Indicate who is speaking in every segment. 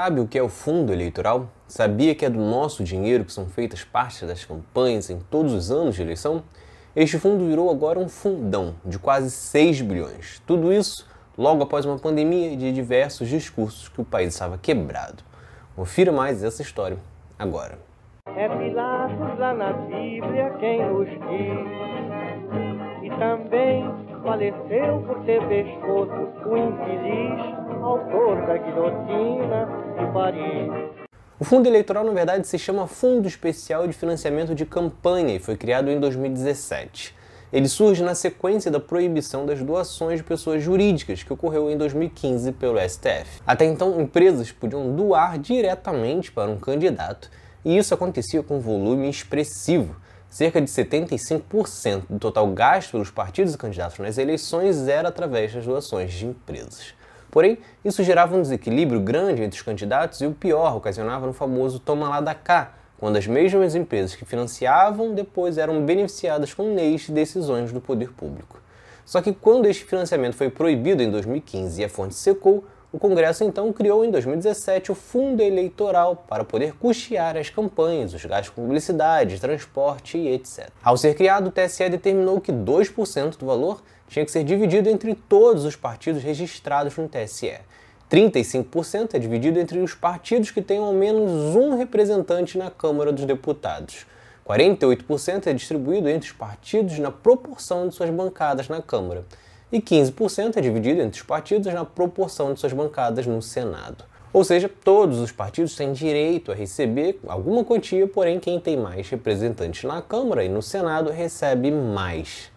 Speaker 1: Sabe o que é o fundo eleitoral? Sabia que é do nosso dinheiro que são feitas partes das campanhas em todos os anos de eleição? Este fundo virou agora um fundão de quase 6 bilhões. Tudo isso logo após uma pandemia de diversos discursos que o país estava quebrado. Confira mais essa história agora.
Speaker 2: É Pilatos lá na Bíblia quem e também faleceu por ter pescoço o infeliz autor da guilhotina de Paris.
Speaker 1: O fundo eleitoral, na verdade, se chama Fundo Especial de Financiamento de Campanha e foi criado em 2017. Ele surge na sequência da proibição das doações de pessoas jurídicas, que ocorreu em 2015 pelo STF. Até então, empresas podiam doar diretamente para um candidato, e isso acontecia com um volume expressivo. Cerca de 75% do total gasto pelos partidos e candidatos nas eleições era através das doações de empresas. Porém, isso gerava um desequilíbrio grande entre os candidatos e o pior, ocasionava no famoso toma lá da cá, quando as mesmas empresas que financiavam depois eram beneficiadas com leis e decisões do poder público. Só que quando este financiamento foi proibido em 2015 e a fonte secou, o Congresso então criou em 2017 o Fundo Eleitoral para poder custear as campanhas, os gastos com publicidade, transporte e etc. Ao ser criado, o TSE determinou que 2% do valor tinha que ser dividido entre todos os partidos registrados no TSE. 35% é dividido entre os partidos que tenham ao menos um representante na Câmara dos Deputados. 48% é distribuído entre os partidos na proporção de suas bancadas na Câmara. E 15% é dividido entre os partidos na proporção de suas bancadas no Senado. Ou seja, todos os partidos têm direito a receber alguma quantia, porém, quem tem mais representantes na Câmara e no Senado recebe mais.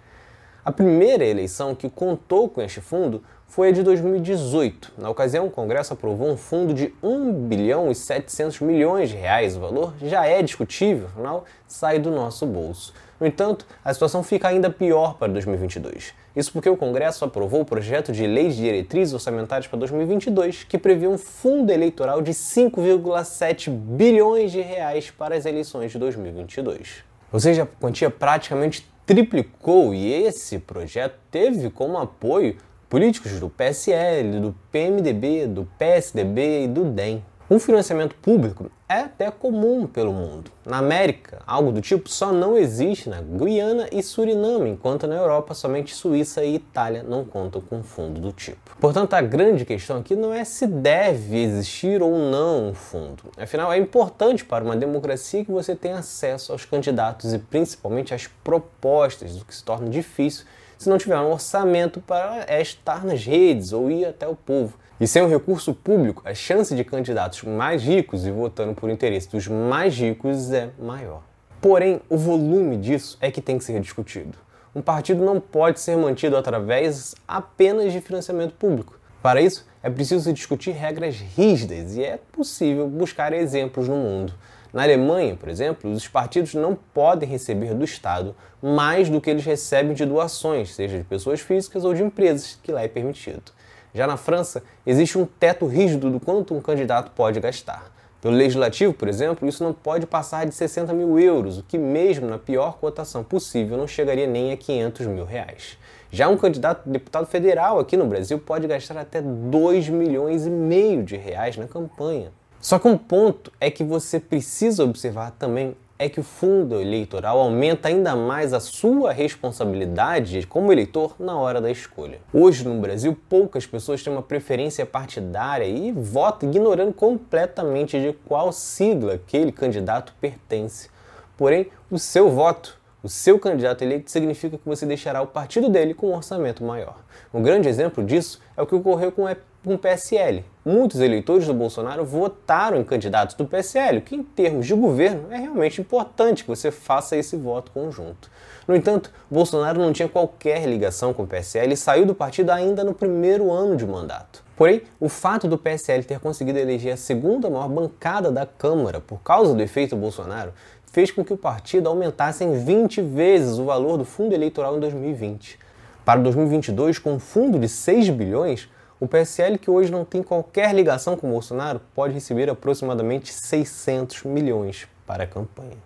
Speaker 1: A primeira eleição que contou com este fundo foi a de 2018. Na ocasião, o Congresso aprovou um fundo de 1 bilhão e 700 milhões de reais. O valor já é discutível, afinal, sai do nosso bolso. No entanto, a situação fica ainda pior para 2022. Isso porque o Congresso aprovou o projeto de lei de diretrizes orçamentárias para 2022, que prevê um fundo eleitoral de 5,7 bilhões de reais para as eleições de 2022. Ou seja, a quantia praticamente triplicou e esse projeto teve como apoio políticos do PSL, do PMDB, do PSDB e do DEM. Um financiamento público é até comum pelo mundo. Na América, algo do tipo só não existe na Guiana e Suriname, enquanto na Europa somente Suíça e Itália não contam com fundo do tipo. Portanto, a grande questão aqui não é se deve existir ou não um fundo. Afinal, é importante para uma democracia que você tenha acesso aos candidatos e principalmente às propostas, o que se torna difícil se não tiver um orçamento para estar nas redes ou ir até o povo. E sem um recurso público, a chance de candidatos mais ricos e votando por interesse dos mais ricos é maior. Porém, o volume disso é que tem que ser discutido. Um partido não pode ser mantido através apenas de financiamento público. Para isso, é preciso discutir regras rígidas e é possível buscar exemplos no mundo. Na Alemanha, por exemplo, os partidos não podem receber do Estado mais do que eles recebem de doações, seja de pessoas físicas ou de empresas, que lá é permitido. Já na França, existe um teto rígido do quanto um candidato pode gastar. Pelo legislativo, por exemplo, isso não pode passar de 60 mil euros, o que, mesmo na pior cotação possível, não chegaria nem a 500 mil reais. Já um candidato deputado federal aqui no Brasil pode gastar até 2 milhões e meio de reais na campanha. Só que um ponto é que você precisa observar também é que o fundo eleitoral aumenta ainda mais a sua responsabilidade como eleitor na hora da escolha. Hoje no Brasil, poucas pessoas têm uma preferência partidária e votam ignorando completamente de qual sigla aquele candidato pertence. Porém, o seu voto o seu candidato eleito significa que você deixará o partido dele com um orçamento maior. Um grande exemplo disso é o que ocorreu com o PSL. Muitos eleitores do Bolsonaro votaram em candidatos do PSL, o que, em termos de governo, é realmente importante que você faça esse voto conjunto. No entanto, Bolsonaro não tinha qualquer ligação com o PSL e saiu do partido ainda no primeiro ano de mandato. Porém, o fato do PSL ter conseguido eleger a segunda maior bancada da Câmara por causa do efeito Bolsonaro fez com que o partido aumentasse em 20 vezes o valor do fundo eleitoral em 2020. Para 2022, com um fundo de 6 bilhões, o PSL, que hoje não tem qualquer ligação com Bolsonaro, pode receber aproximadamente 600 milhões para a campanha.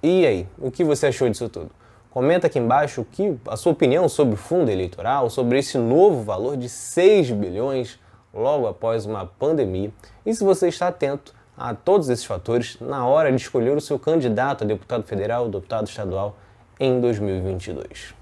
Speaker 1: E aí, o que você achou disso tudo? Comenta aqui embaixo que, a sua opinião sobre o fundo eleitoral, sobre esse novo valor de 6 bilhões
Speaker 3: logo após uma pandemia e se você está atento a todos esses fatores na hora de escolher o seu candidato a deputado federal, deputado estadual em 2022.